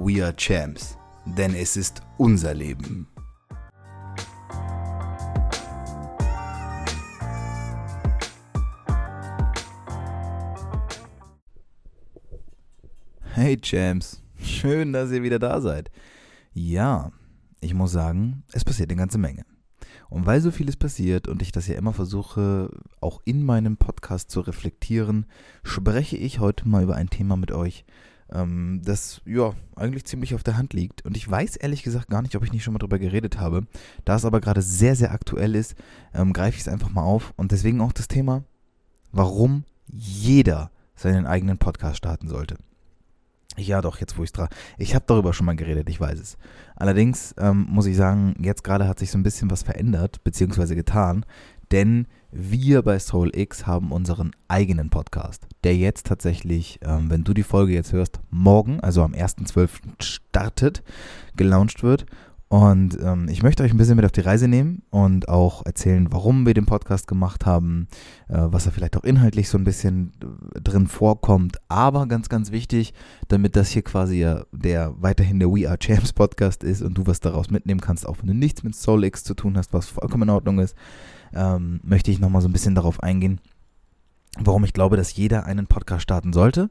We are Champs, denn es ist unser Leben. Hey Champs, schön, dass ihr wieder da seid. Ja, ich muss sagen, es passiert eine ganze Menge. Und weil so vieles passiert und ich das ja immer versuche, auch in meinem Podcast zu reflektieren, spreche ich heute mal über ein Thema mit euch, ähm, das ja eigentlich ziemlich auf der Hand liegt. Und ich weiß ehrlich gesagt gar nicht, ob ich nicht schon mal drüber geredet habe. Da es aber gerade sehr, sehr aktuell ist, ähm, greife ich es einfach mal auf. Und deswegen auch das Thema, warum jeder seinen eigenen Podcast starten sollte. Ja, doch, jetzt wo ich dran. Ich habe darüber schon mal geredet, ich weiß es. Allerdings ähm, muss ich sagen, jetzt gerade hat sich so ein bisschen was verändert, beziehungsweise getan, denn wir bei Soul X haben unseren eigenen Podcast, der jetzt tatsächlich, ähm, wenn du die Folge jetzt hörst, morgen, also am 1.12. startet, gelauncht wird. Und ähm, ich möchte euch ein bisschen mit auf die Reise nehmen und auch erzählen, warum wir den Podcast gemacht haben, äh, was da vielleicht auch inhaltlich so ein bisschen äh, drin vorkommt. Aber ganz, ganz wichtig, damit das hier quasi der weiterhin der We Are Champs Podcast ist und du was daraus mitnehmen kannst, auch wenn du nichts mit Soul X zu tun hast, was vollkommen in Ordnung ist, ähm, möchte ich nochmal so ein bisschen darauf eingehen, warum ich glaube, dass jeder einen Podcast starten sollte.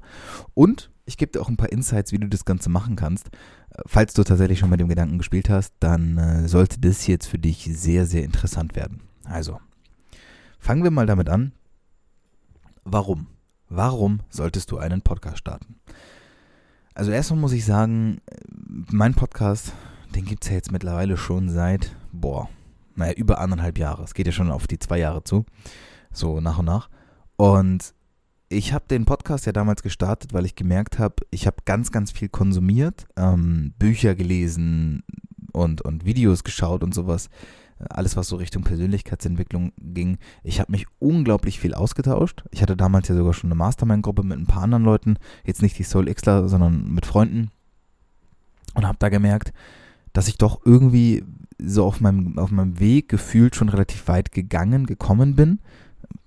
Und ich gebe dir auch ein paar Insights, wie du das Ganze machen kannst. Äh, falls du tatsächlich schon mit dem Gedanken gespielt hast, dann äh, sollte das jetzt für dich sehr, sehr interessant werden. Also, fangen wir mal damit an. Warum? Warum solltest du einen Podcast starten? Also erstmal muss ich sagen, äh, mein Podcast, den gibt es ja jetzt mittlerweile schon seit, boah, naja, über anderthalb Jahre. Es geht ja schon auf die zwei Jahre zu. So nach und nach. Und ich habe den Podcast ja damals gestartet, weil ich gemerkt habe, ich habe ganz, ganz viel konsumiert, ähm, Bücher gelesen und, und Videos geschaut und sowas. Alles, was so Richtung Persönlichkeitsentwicklung ging. Ich habe mich unglaublich viel ausgetauscht. Ich hatte damals ja sogar schon eine Mastermind-Gruppe mit ein paar anderen Leuten. Jetzt nicht die Soul Xler, sondern mit Freunden. Und habe da gemerkt, dass ich doch irgendwie so auf meinem, auf meinem Weg gefühlt schon relativ weit gegangen, gekommen bin.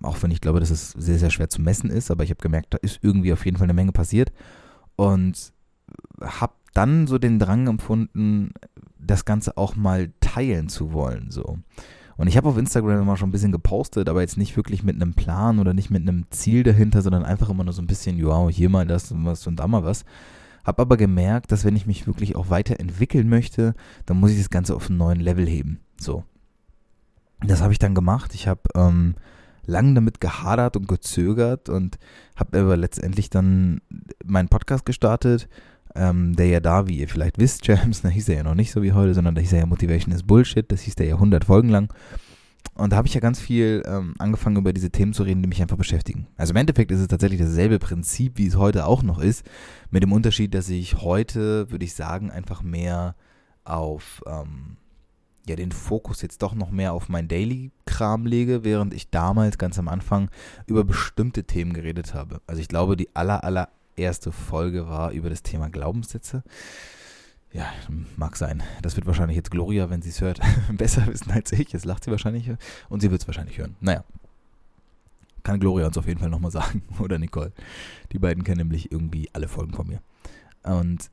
Auch wenn ich glaube, dass es sehr, sehr schwer zu messen ist, aber ich habe gemerkt, da ist irgendwie auf jeden Fall eine Menge passiert. Und habe dann so den Drang empfunden, das Ganze auch mal teilen zu wollen. So. Und ich habe auf Instagram immer schon ein bisschen gepostet, aber jetzt nicht wirklich mit einem Plan oder nicht mit einem Ziel dahinter, sondern einfach immer nur so ein bisschen, wow, hier mal das und was und da mal was. Habe aber gemerkt, dass wenn ich mich wirklich auch weiterentwickeln möchte, dann muss ich das Ganze auf einen neuen Level heben. So. Das habe ich dann gemacht. Ich habe ähm, lange damit gehadert und gezögert und habe aber letztendlich dann meinen Podcast gestartet, ähm, der ja da, wie ihr vielleicht wisst, James, da hieß er ja noch nicht so wie heute, sondern da hieß er ja Motivation is Bullshit, das hieß der ja 100 Folgen lang. Und da habe ich ja ganz viel ähm, angefangen, über diese Themen zu reden, die mich einfach beschäftigen. Also im Endeffekt ist es tatsächlich dasselbe Prinzip, wie es heute auch noch ist, mit dem Unterschied, dass ich heute, würde ich sagen, einfach mehr auf ähm, ja, den Fokus jetzt doch noch mehr auf mein Daily-Kram lege, während ich damals ganz am Anfang über bestimmte Themen geredet habe. Also ich glaube, die aller, allererste Folge war über das Thema Glaubenssätze. Ja, mag sein. Das wird wahrscheinlich jetzt Gloria, wenn sie es hört, besser wissen als ich. Jetzt lacht sie wahrscheinlich und sie wird es wahrscheinlich hören. Naja. Kann Gloria uns auf jeden Fall nochmal sagen. Oder Nicole. Die beiden kennen nämlich irgendwie alle Folgen von mir. Und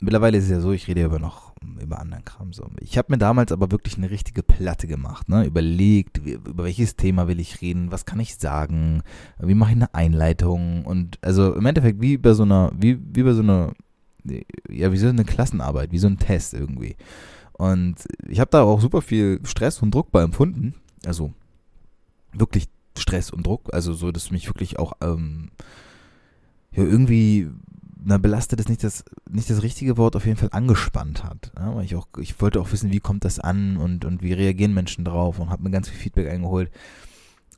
mittlerweile ist es ja so, ich rede ja über noch über anderen Kram. So. Ich habe mir damals aber wirklich eine richtige Platte gemacht, ne? Überlegt, über welches Thema will ich reden, was kann ich sagen, wie mache ich eine Einleitung und also im Endeffekt wie bei so einer, wie, wie bei so einer ja, wie so eine Klassenarbeit, wie so ein Test irgendwie. Und ich habe da auch super viel Stress und Druck bei empfunden. Also wirklich Stress und Druck. Also so, dass mich wirklich auch ähm, ja, irgendwie na, belastet ist nicht das, nicht das richtige Wort, auf jeden Fall angespannt hat. Ja, weil ich auch, ich wollte auch wissen, wie kommt das an und, und wie reagieren Menschen drauf und habe mir ganz viel Feedback eingeholt.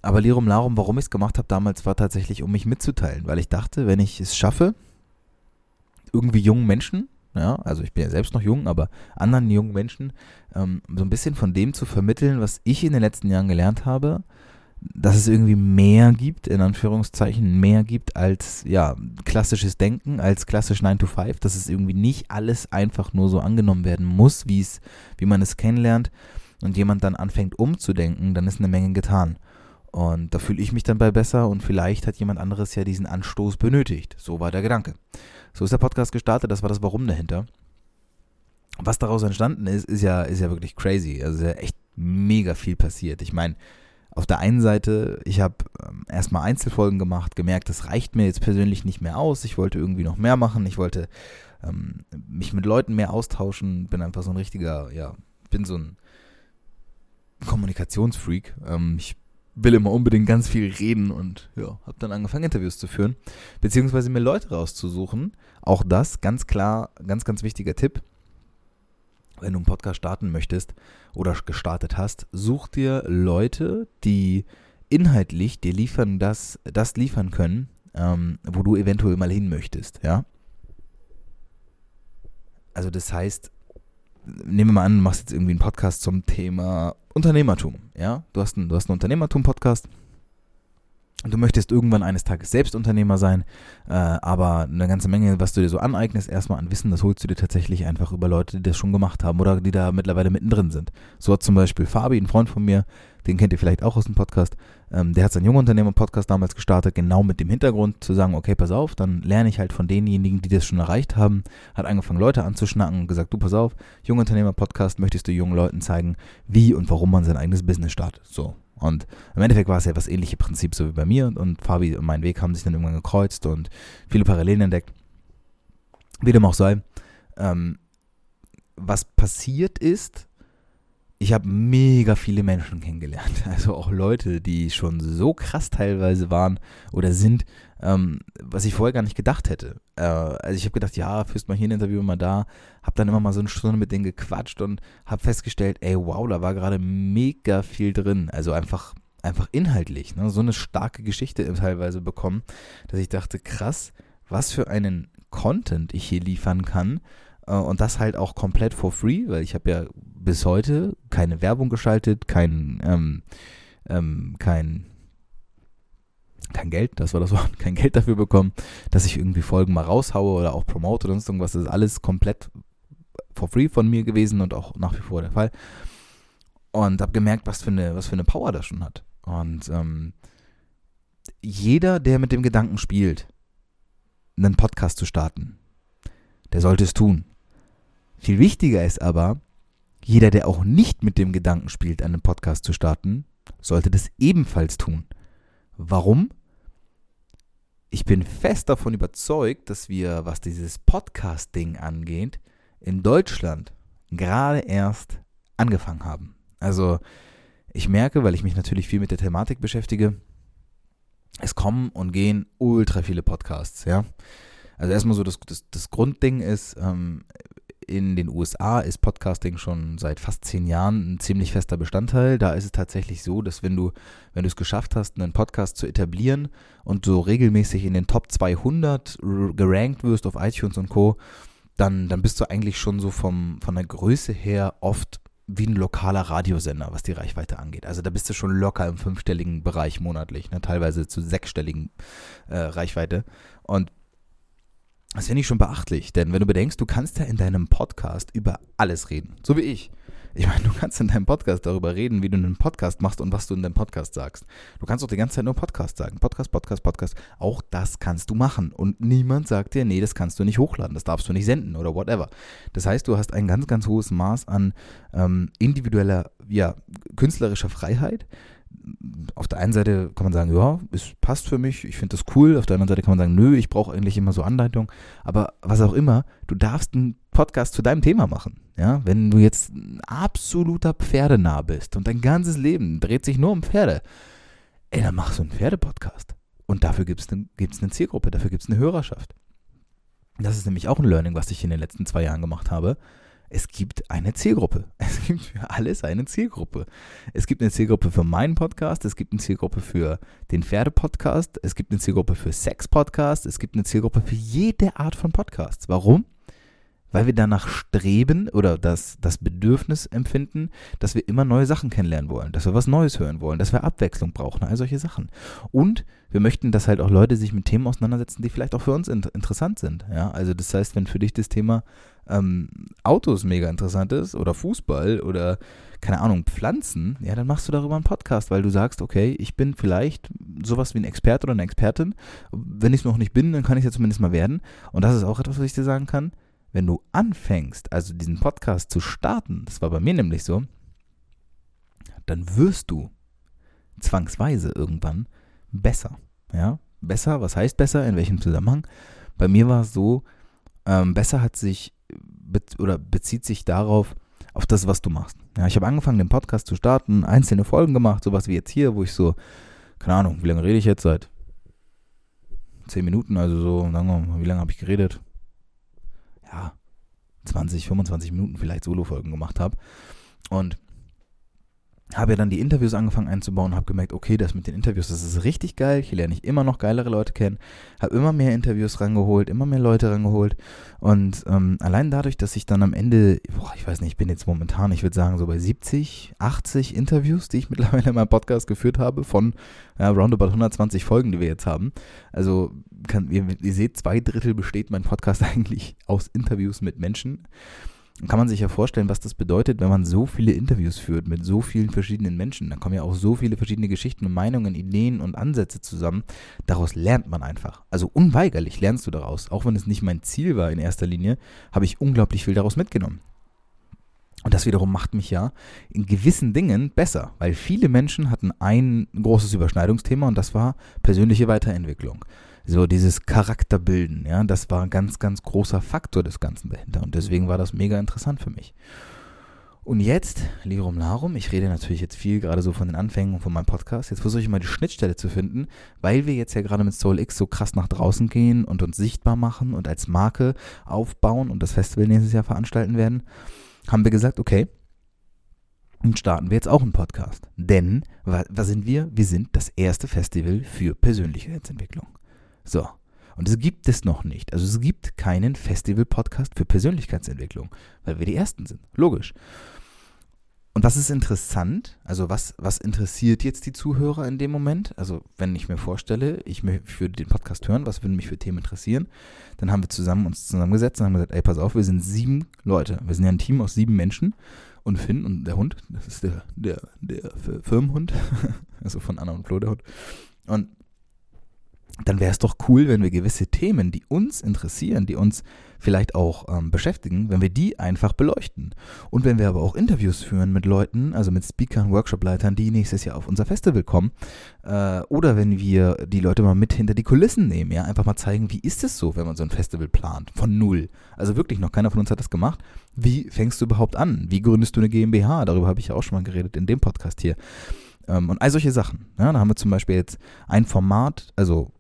Aber Lirum Larum, warum ich es gemacht habe damals, war tatsächlich, um mich mitzuteilen, weil ich dachte, wenn ich es schaffe, irgendwie jungen Menschen, ja, also ich bin ja selbst noch jung, aber anderen jungen Menschen ähm, so ein bisschen von dem zu vermitteln, was ich in den letzten Jahren gelernt habe, dass es irgendwie mehr gibt, in Anführungszeichen, mehr gibt als ja, klassisches Denken, als klassisch 9 to 5, dass es irgendwie nicht alles einfach nur so angenommen werden muss, wie es, wie man es kennenlernt und jemand dann anfängt umzudenken, dann ist eine Menge getan. Und da fühle ich mich dann bei besser und vielleicht hat jemand anderes ja diesen Anstoß benötigt. So war der Gedanke. So ist der Podcast gestartet, das war das Warum dahinter. Was daraus entstanden ist, ist ja, ist ja wirklich crazy. Also ist ja echt mega viel passiert. Ich meine, auf der einen Seite, ich habe ähm, erstmal Einzelfolgen gemacht, gemerkt, das reicht mir jetzt persönlich nicht mehr aus. Ich wollte irgendwie noch mehr machen. Ich wollte ähm, mich mit Leuten mehr austauschen. Bin einfach so ein richtiger, ja, bin so ein Kommunikationsfreak. Ähm, ich will immer unbedingt ganz viel reden und ja, habe dann angefangen, Interviews zu führen, beziehungsweise mir Leute rauszusuchen. Auch das, ganz klar, ganz, ganz wichtiger Tipp wenn du einen Podcast starten möchtest oder gestartet hast, such dir Leute, die inhaltlich dir liefern, das, das liefern können, ähm, wo du eventuell mal hin möchtest, ja. Also das heißt, nehmen wir mal an, du machst jetzt irgendwie einen Podcast zum Thema Unternehmertum, ja. Du hast einen, du hast einen Unternehmertum-Podcast Du möchtest irgendwann eines Tages selbst Unternehmer sein, äh, aber eine ganze Menge, was du dir so aneignest, erstmal an Wissen, das holst du dir tatsächlich einfach über Leute, die das schon gemacht haben oder die da mittlerweile mittendrin sind. So hat zum Beispiel Fabi, ein Freund von mir, den kennt ihr vielleicht auch aus dem Podcast, ähm, der hat seinen Jungunternehmer-Podcast damals gestartet, genau mit dem Hintergrund zu sagen, okay, pass auf, dann lerne ich halt von denjenigen, die das schon erreicht haben, hat angefangen, Leute anzuschnacken und gesagt, du, pass auf, Jungunternehmer-Podcast, möchtest du jungen Leuten zeigen, wie und warum man sein eigenes Business startet. So, und im Endeffekt war es ja das ähnliche Prinzip so wie bei mir und Fabi und mein Weg haben sich dann irgendwann gekreuzt und viele Parallelen entdeckt. Wie dem auch sei. Ähm, was passiert ist, ich habe mega viele Menschen kennengelernt. Also auch Leute, die schon so krass teilweise waren oder sind, ähm, was ich vorher gar nicht gedacht hätte. Äh, also ich habe gedacht, ja, führst mal hier ein Interview, mal da. Habe dann immer mal so eine Stunde mit denen gequatscht und habe festgestellt, ey, wow, da war gerade mega viel drin. Also einfach, einfach inhaltlich. Ne? So eine starke Geschichte teilweise bekommen, dass ich dachte, krass, was für einen Content ich hier liefern kann. Äh, und das halt auch komplett for free, weil ich habe ja bis heute keine Werbung geschaltet, kein, ähm, ähm, kein, kein Geld, das war das Wort, kein Geld dafür bekommen, dass ich irgendwie Folgen mal raushaue oder auch promote oder sonst irgendwas. Das ist alles komplett for free von mir gewesen und auch nach wie vor der Fall. Und habe gemerkt, was für, eine, was für eine Power das schon hat. Und ähm, jeder, der mit dem Gedanken spielt, einen Podcast zu starten, der sollte es tun. Viel wichtiger ist aber, jeder, der auch nicht mit dem Gedanken spielt, einen Podcast zu starten, sollte das ebenfalls tun. Warum? Ich bin fest davon überzeugt, dass wir, was dieses Podcast-Ding angeht, in Deutschland gerade erst angefangen haben. Also ich merke, weil ich mich natürlich viel mit der Thematik beschäftige, es kommen und gehen ultra viele Podcasts, ja. Also erstmal so das, das, das Grundding ist, ähm, in den USA ist Podcasting schon seit fast zehn Jahren ein ziemlich fester Bestandteil. Da ist es tatsächlich so, dass wenn du, wenn du es geschafft hast, einen Podcast zu etablieren und so regelmäßig in den Top 200 gerankt wirst auf iTunes und Co., dann, dann bist du eigentlich schon so vom, von der Größe her oft wie ein lokaler Radiosender, was die Reichweite angeht. Also da bist du schon locker im fünfstelligen Bereich monatlich, ne? teilweise zu sechsstelligen äh, Reichweite. Und das finde ich schon beachtlich, denn wenn du bedenkst, du kannst ja in deinem Podcast über alles reden, so wie ich. Ich meine, du kannst in deinem Podcast darüber reden, wie du einen Podcast machst und was du in deinem Podcast sagst. Du kannst auch die ganze Zeit nur Podcast sagen. Podcast, Podcast, Podcast. Auch das kannst du machen. Und niemand sagt dir, nee, das kannst du nicht hochladen, das darfst du nicht senden oder whatever. Das heißt, du hast ein ganz, ganz hohes Maß an ähm, individueller, ja, künstlerischer Freiheit, auf der einen Seite kann man sagen, ja, es passt für mich, ich finde das cool. Auf der anderen Seite kann man sagen, nö, ich brauche eigentlich immer so Anleitung. Aber was auch immer, du darfst einen Podcast zu deinem Thema machen. Ja, wenn du jetzt ein absoluter Pferdenah bist und dein ganzes Leben dreht sich nur um Pferde, ey, dann machst du einen Pferdepodcast. Und dafür gibt es eine, eine Zielgruppe, dafür gibt es eine Hörerschaft. Das ist nämlich auch ein Learning, was ich in den letzten zwei Jahren gemacht habe es gibt eine Zielgruppe. Es gibt für alles eine Zielgruppe. Es gibt eine Zielgruppe für meinen Podcast, es gibt eine Zielgruppe für den Pferde-Podcast, es gibt eine Zielgruppe für Sex-Podcast, es gibt eine Zielgruppe für jede Art von Podcasts. Warum? Weil wir danach streben oder das, das Bedürfnis empfinden, dass wir immer neue Sachen kennenlernen wollen, dass wir was Neues hören wollen, dass wir Abwechslung brauchen, all solche Sachen. Und wir möchten, dass halt auch Leute sich mit Themen auseinandersetzen, die vielleicht auch für uns in, interessant sind. Ja, also das heißt, wenn für dich das Thema ähm, Autos mega interessant ist oder Fußball oder keine Ahnung, Pflanzen, ja, dann machst du darüber einen Podcast, weil du sagst, okay, ich bin vielleicht sowas wie ein Experte oder eine Expertin. Wenn ich es noch nicht bin, dann kann ich es ja zumindest mal werden. Und das ist auch etwas, was ich dir sagen kann wenn du anfängst, also diesen Podcast zu starten, das war bei mir nämlich so, dann wirst du zwangsweise irgendwann besser. Ja, besser, was heißt besser, in welchem Zusammenhang? Bei mir war es so, ähm, besser hat sich be oder bezieht sich darauf, auf das, was du machst. Ja, ich habe angefangen, den Podcast zu starten, einzelne Folgen gemacht, sowas wie jetzt hier, wo ich so, keine Ahnung, wie lange rede ich jetzt seit? Zehn Minuten, also so, wie lange habe ich geredet? Ja, 20, 25 Minuten vielleicht Solo-Folgen gemacht habe. Und habe ja dann die Interviews angefangen einzubauen, habe gemerkt, okay, das mit den Interviews, das ist richtig geil. Hier lerne ich immer noch geilere Leute kennen. Habe immer mehr Interviews rangeholt, immer mehr Leute rangeholt. Und ähm, allein dadurch, dass ich dann am Ende, boah, ich weiß nicht, ich bin jetzt momentan, ich würde sagen, so bei 70, 80 Interviews, die ich mittlerweile in meinem Podcast geführt habe, von ja, roundabout 120 Folgen, die wir jetzt haben. Also, kann, ihr, ihr seht, zwei Drittel besteht mein Podcast eigentlich aus Interviews mit Menschen kann man sich ja vorstellen, was das bedeutet, wenn man so viele Interviews führt mit so vielen verschiedenen Menschen. Da kommen ja auch so viele verschiedene Geschichten und Meinungen, Ideen und Ansätze zusammen. Daraus lernt man einfach. Also unweigerlich lernst du daraus. Auch wenn es nicht mein Ziel war in erster Linie, habe ich unglaublich viel daraus mitgenommen. Und das wiederum macht mich ja in gewissen Dingen besser, weil viele Menschen hatten ein großes Überschneidungsthema und das war persönliche Weiterentwicklung so dieses Charakterbilden, ja, das war ein ganz, ganz großer Faktor des Ganzen dahinter. Und deswegen war das mega interessant für mich. Und jetzt, Lirum Larum, ich rede natürlich jetzt viel gerade so von den Anfängen von meinem Podcast. Jetzt versuche ich mal die Schnittstelle zu finden, weil wir jetzt ja gerade mit Soul X so krass nach draußen gehen und uns sichtbar machen und als Marke aufbauen und das Festival nächstes Jahr veranstalten werden, haben wir gesagt, okay, und starten wir jetzt auch einen Podcast. Denn, was sind wir? Wir sind das erste Festival für Persönlichkeitsentwicklung. So. Und es gibt es noch nicht. Also es gibt keinen Festival-Podcast für Persönlichkeitsentwicklung, weil wir die Ersten sind. Logisch. Und was ist interessant? Also was, was interessiert jetzt die Zuhörer in dem Moment? Also wenn ich mir vorstelle, ich würde den Podcast hören, was würden mich für Themen interessieren? Dann haben wir zusammen uns zusammengesetzt und haben gesagt, ey, pass auf, wir sind sieben Leute. Wir sind ja ein Team aus sieben Menschen. Und Finn und der Hund, das ist der, der, der Firmenhund, also von Anna und Flo der Hund. Und dann wäre es doch cool, wenn wir gewisse Themen, die uns interessieren, die uns vielleicht auch ähm, beschäftigen, wenn wir die einfach beleuchten. Und wenn wir aber auch Interviews führen mit Leuten, also mit Speakern, Workshopleitern, die nächstes Jahr auf unser Festival kommen, äh, oder wenn wir die Leute mal mit hinter die Kulissen nehmen, ja, einfach mal zeigen, wie ist es so, wenn man so ein Festival plant, von null. Also wirklich, noch keiner von uns hat das gemacht. Wie fängst du überhaupt an? Wie gründest du eine GmbH? Darüber habe ich ja auch schon mal geredet in dem Podcast hier. Ähm, und all solche Sachen. Ja, da haben wir zum Beispiel jetzt ein Format, also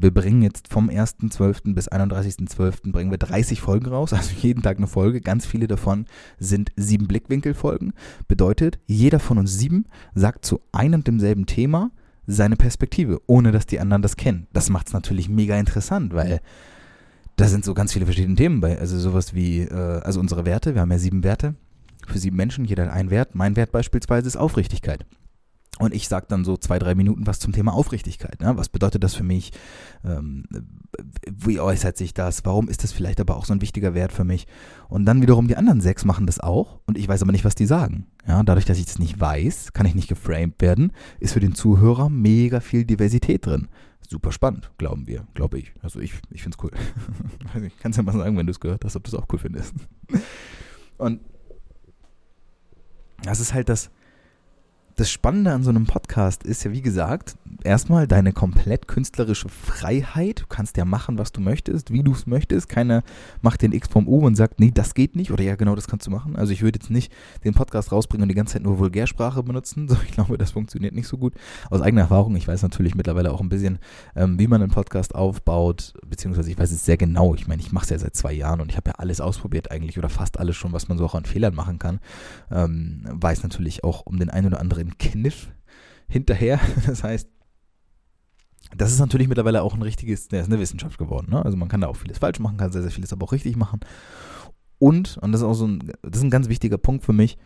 wir bringen jetzt vom 1.12. bis 31.12. bringen wir 30 Folgen raus, also jeden Tag eine Folge. Ganz viele davon sind sieben Blickwinkel-Folgen. Bedeutet, jeder von uns sieben sagt zu einem und demselben Thema seine Perspektive, ohne dass die anderen das kennen. Das macht es natürlich mega interessant, weil da sind so ganz viele verschiedene Themen bei. Also sowas wie, äh, also unsere Werte, wir haben ja sieben Werte für sieben Menschen, jeder hat einen Wert. Mein Wert beispielsweise ist Aufrichtigkeit. Und ich sage dann so zwei, drei Minuten was zum Thema Aufrichtigkeit. Ne? Was bedeutet das für mich? Ähm, wie äußert sich das? Warum ist das vielleicht aber auch so ein wichtiger Wert für mich? Und dann wiederum die anderen sechs machen das auch und ich weiß aber nicht, was die sagen. Ja, dadurch, dass ich das nicht weiß, kann ich nicht geframed werden, ist für den Zuhörer mega viel Diversität drin. Super spannend, glauben wir, glaube ich. Also ich, ich finde es cool. ich kann es ja mal sagen, wenn du es gehört hast, ob du es auch cool findest. Und das ist halt das, das Spannende an so einem Podcast ist ja, wie gesagt, erstmal deine komplett künstlerische Freiheit. Du kannst ja machen, was du möchtest, wie du es möchtest. Keiner macht den X vom U und sagt, nee, das geht nicht. Oder ja, genau, das kannst du machen. Also ich würde jetzt nicht den Podcast rausbringen und die ganze Zeit nur Vulgärsprache benutzen. So, ich glaube, das funktioniert nicht so gut. Aus eigener Erfahrung, ich weiß natürlich mittlerweile auch ein bisschen, ähm, wie man einen Podcast aufbaut, beziehungsweise ich weiß es sehr genau. Ich meine, ich mache es ja seit zwei Jahren und ich habe ja alles ausprobiert eigentlich oder fast alles schon, was man so auch an Fehlern machen kann. Ähm, weiß natürlich auch um den einen oder anderen Kniff hinterher. Das heißt, das ist natürlich mittlerweile auch ein richtiges, der ist eine Wissenschaft geworden. Ne? Also man kann da auch vieles falsch machen, kann sehr, sehr vieles aber auch richtig machen. Und, und das ist auch so ein, das ist ein ganz wichtiger Punkt für mich,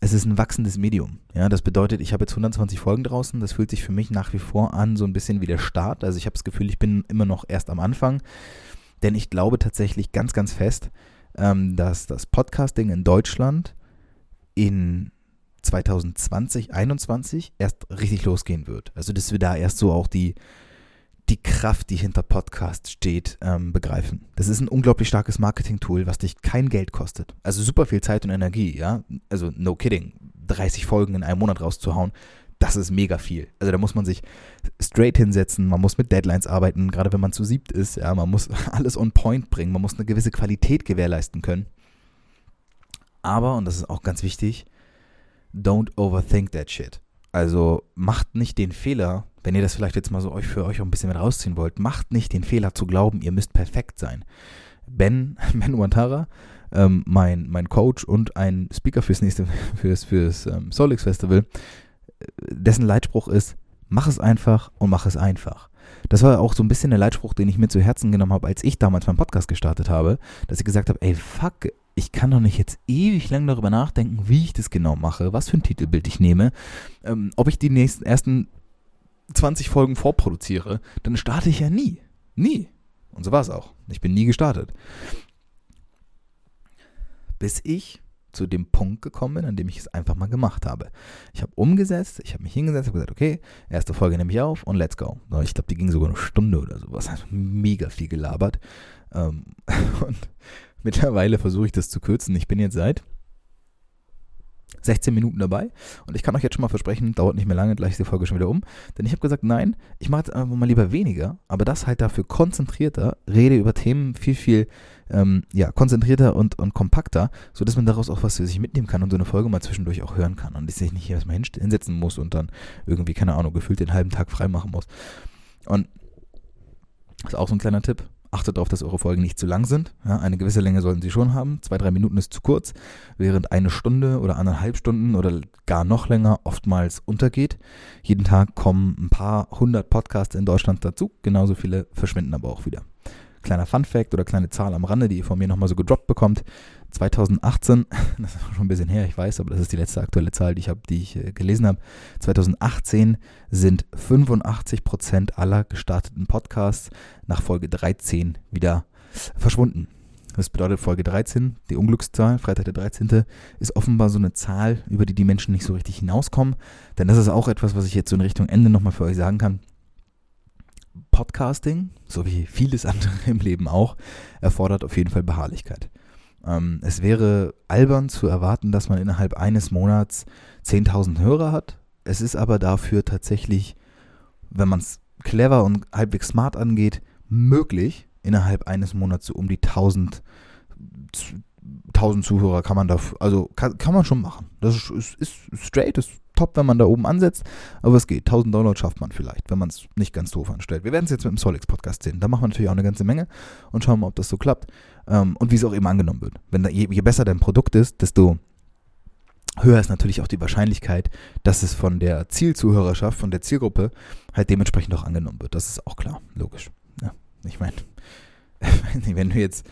es ist ein wachsendes Medium. Ja, das bedeutet, ich habe jetzt 120 Folgen draußen. Das fühlt sich für mich nach wie vor an, so ein bisschen wie der Start. Also ich habe das Gefühl, ich bin immer noch erst am Anfang. Denn ich glaube tatsächlich ganz, ganz fest, ähm, dass das Podcasting in Deutschland in 2020, 2021 erst richtig losgehen wird. Also, dass wir da erst so auch die, die Kraft, die hinter Podcast steht, ähm, begreifen. Das ist ein unglaublich starkes Marketing-Tool, was dich kein Geld kostet. Also super viel Zeit und Energie, ja. Also no kidding. 30 Folgen in einem Monat rauszuhauen, das ist mega viel. Also da muss man sich straight hinsetzen, man muss mit Deadlines arbeiten, gerade wenn man zu siebt ist, ja, man muss alles on point bringen, man muss eine gewisse Qualität gewährleisten können. Aber, und das ist auch ganz wichtig, don't overthink that shit. Also macht nicht den Fehler, wenn ihr das vielleicht jetzt mal so euch für euch auch ein bisschen mit rausziehen wollt, macht nicht den Fehler zu glauben, ihr müsst perfekt sein. Ben, Ben Uantara, ähm, mein, mein Coach und ein Speaker fürs nächste, fürs, fürs ähm, Solix Festival, äh, dessen Leitspruch ist, mach es einfach und mach es einfach. Das war auch so ein bisschen der Leitspruch, den ich mir zu Herzen genommen habe, als ich damals meinen Podcast gestartet habe, dass ich gesagt habe, ey, fuck, ich kann doch nicht jetzt ewig lang darüber nachdenken, wie ich das genau mache, was für ein Titelbild ich nehme, ähm, ob ich die nächsten ersten 20 Folgen vorproduziere, dann starte ich ja nie. Nie. Und so war es auch. Ich bin nie gestartet. Bis ich zu dem Punkt gekommen bin, an dem ich es einfach mal gemacht habe. Ich habe umgesetzt, ich habe mich hingesetzt, habe gesagt, okay, erste Folge nehme ich auf und let's go. Ich glaube, die ging sogar eine Stunde oder sowas. Also mega viel gelabert. Ähm, und Mittlerweile versuche ich das zu kürzen. Ich bin jetzt seit 16 Minuten dabei und ich kann euch jetzt schon mal versprechen, dauert nicht mehr lange, gleich ist die Folge schon wieder um. Denn ich habe gesagt, nein, ich mache jetzt einfach mal lieber weniger, aber das halt dafür konzentrierter, rede über Themen viel, viel ähm, ja, konzentrierter und, und kompakter, sodass man daraus auch was für sich mitnehmen kann und so eine Folge mal zwischendurch auch hören kann und sich nicht hier erstmal hinsetzen muss und dann irgendwie, keine Ahnung, gefühlt den halben Tag freimachen muss. Und das ist auch so ein kleiner Tipp achtet darauf, dass eure Folgen nicht zu lang sind. Ja, eine gewisse Länge sollten sie schon haben. Zwei, drei Minuten ist zu kurz, während eine Stunde oder anderthalb Stunden oder gar noch länger oftmals untergeht. Jeden Tag kommen ein paar hundert Podcasts in Deutschland dazu. Genauso viele verschwinden aber auch wieder. Kleiner Fun Fact oder kleine Zahl am Rande, die ihr von mir nochmal so gedroppt bekommt. 2018, das ist schon ein bisschen her, ich weiß, aber das ist die letzte aktuelle Zahl, die ich, hab, die ich äh, gelesen habe. 2018 sind 85 Prozent aller gestarteten Podcasts nach Folge 13 wieder verschwunden. Das bedeutet, Folge 13, die Unglückszahl, Freitag der 13., ist offenbar so eine Zahl, über die die Menschen nicht so richtig hinauskommen. Denn das ist auch etwas, was ich jetzt so in Richtung Ende nochmal für euch sagen kann. Podcasting, so wie vieles andere im Leben auch, erfordert auf jeden Fall Beharrlichkeit. Ähm, es wäre albern zu erwarten, dass man innerhalb eines Monats 10.000 Hörer hat. Es ist aber dafür tatsächlich, wenn man es clever und halbwegs smart angeht, möglich, innerhalb eines Monats so um die 1000, 1000 Zuhörer kann man da, also kann, kann man schon machen. Das ist, ist, ist straight, ist top, wenn man da oben ansetzt, aber es geht. 1000 Downloads schafft man vielleicht, wenn man es nicht ganz doof anstellt. Wir werden es jetzt mit dem Solix Podcast sehen. Da machen wir natürlich auch eine ganze Menge und schauen mal, ob das so klappt ähm, und wie es auch eben angenommen wird. Wenn da, je, je besser dein Produkt ist, desto höher ist natürlich auch die Wahrscheinlichkeit, dass es von der Zielzuhörerschaft, von der Zielgruppe halt dementsprechend auch angenommen wird. Das ist auch klar, logisch. Ja, ich meine, wenn du jetzt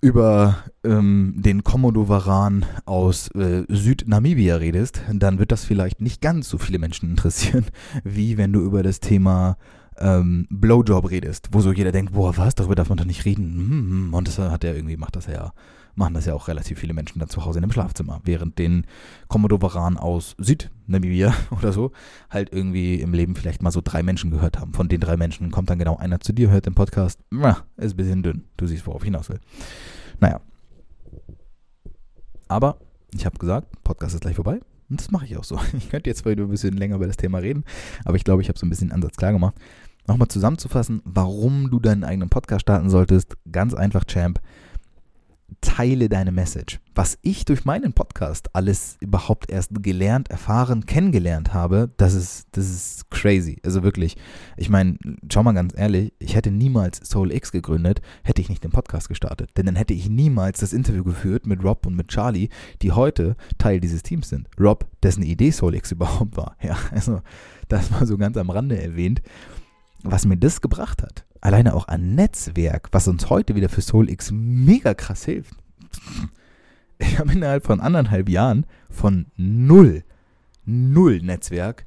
über ähm, den Komodo-Varan aus äh, Südnamibia redest, dann wird das vielleicht nicht ganz so viele Menschen interessieren, wie wenn du über das Thema ähm, Blowjob redest, wo so jeder denkt, boah, was, darüber darf man doch nicht reden. Hm, hm, hm. Und das hat er irgendwie, macht das ja, machen das ja auch relativ viele Menschen dann zu Hause in dem Schlafzimmer, während den Komodo-Varan aus Südnamibia oder so halt irgendwie im Leben vielleicht mal so drei Menschen gehört haben. Von den drei Menschen kommt dann genau einer zu dir, hört den Podcast, ist ein bisschen dünn. Du siehst, worauf ich hinaus will. Naja. Aber ich habe gesagt, Podcast ist gleich vorbei. Und das mache ich auch so. Ich könnte jetzt wieder ein bisschen länger über das Thema reden, aber ich glaube, ich habe so ein bisschen den Ansatz klar gemacht. Nochmal zusammenzufassen, warum du deinen eigenen Podcast starten solltest. Ganz einfach, Champ teile deine Message. Was ich durch meinen Podcast alles überhaupt erst gelernt, erfahren, kennengelernt habe, das ist, das ist crazy. Also wirklich. Ich meine, schau mal ganz ehrlich, ich hätte niemals Soul X gegründet, hätte ich nicht den Podcast gestartet. Denn dann hätte ich niemals das Interview geführt mit Rob und mit Charlie, die heute Teil dieses Teams sind. Rob, dessen Idee Soul X überhaupt war. Ja, also das war so ganz am Rande erwähnt. Was mir das gebracht hat, alleine auch an Netzwerk, was uns heute wieder für SoulX mega krass hilft. Ich habe innerhalb von anderthalb Jahren von null, null Netzwerk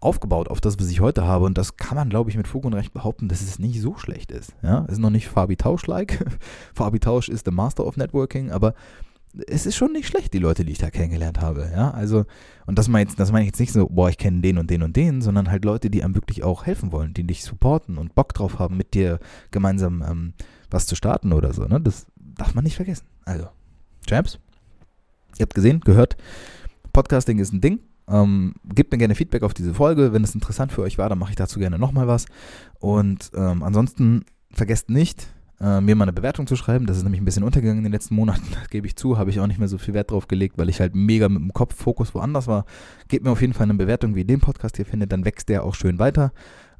aufgebaut auf das, was ich heute habe. Und das kann man, glaube ich, mit Fug und Recht behaupten, dass es nicht so schlecht ist. Ja, es ist noch nicht Fabi Tausch-like. Fabi Tausch ist der Master of Networking, aber es ist schon nicht schlecht, die Leute, die ich da kennengelernt habe. Ja, also, und das meine, das meine ich jetzt nicht so, boah, ich kenne den und den und den, sondern halt Leute, die einem wirklich auch helfen wollen, die dich supporten und Bock drauf haben, mit dir gemeinsam ähm, was zu starten oder so. Ne? Das darf man nicht vergessen. Also, Champs, ihr habt gesehen, gehört, Podcasting ist ein Ding. Ähm, gebt mir gerne Feedback auf diese Folge. Wenn es interessant für euch war, dann mache ich dazu gerne nochmal was. Und ähm, ansonsten vergesst nicht, äh, mir mal eine Bewertung zu schreiben. Das ist nämlich ein bisschen untergegangen in den letzten Monaten, das gebe ich zu, habe ich auch nicht mehr so viel Wert drauf gelegt, weil ich halt mega mit dem Kopffokus woanders war. Gebt mir auf jeden Fall eine Bewertung, wie ihr den Podcast hier findet, dann wächst der auch schön weiter.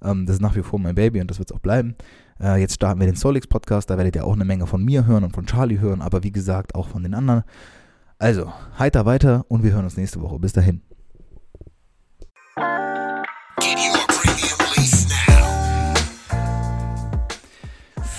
Ähm, das ist nach wie vor mein Baby und das wird es auch bleiben. Äh, jetzt starten wir den Solix Podcast, da werdet ihr auch eine Menge von mir hören und von Charlie hören, aber wie gesagt auch von den anderen. Also, heiter weiter und wir hören uns nächste Woche. Bis dahin.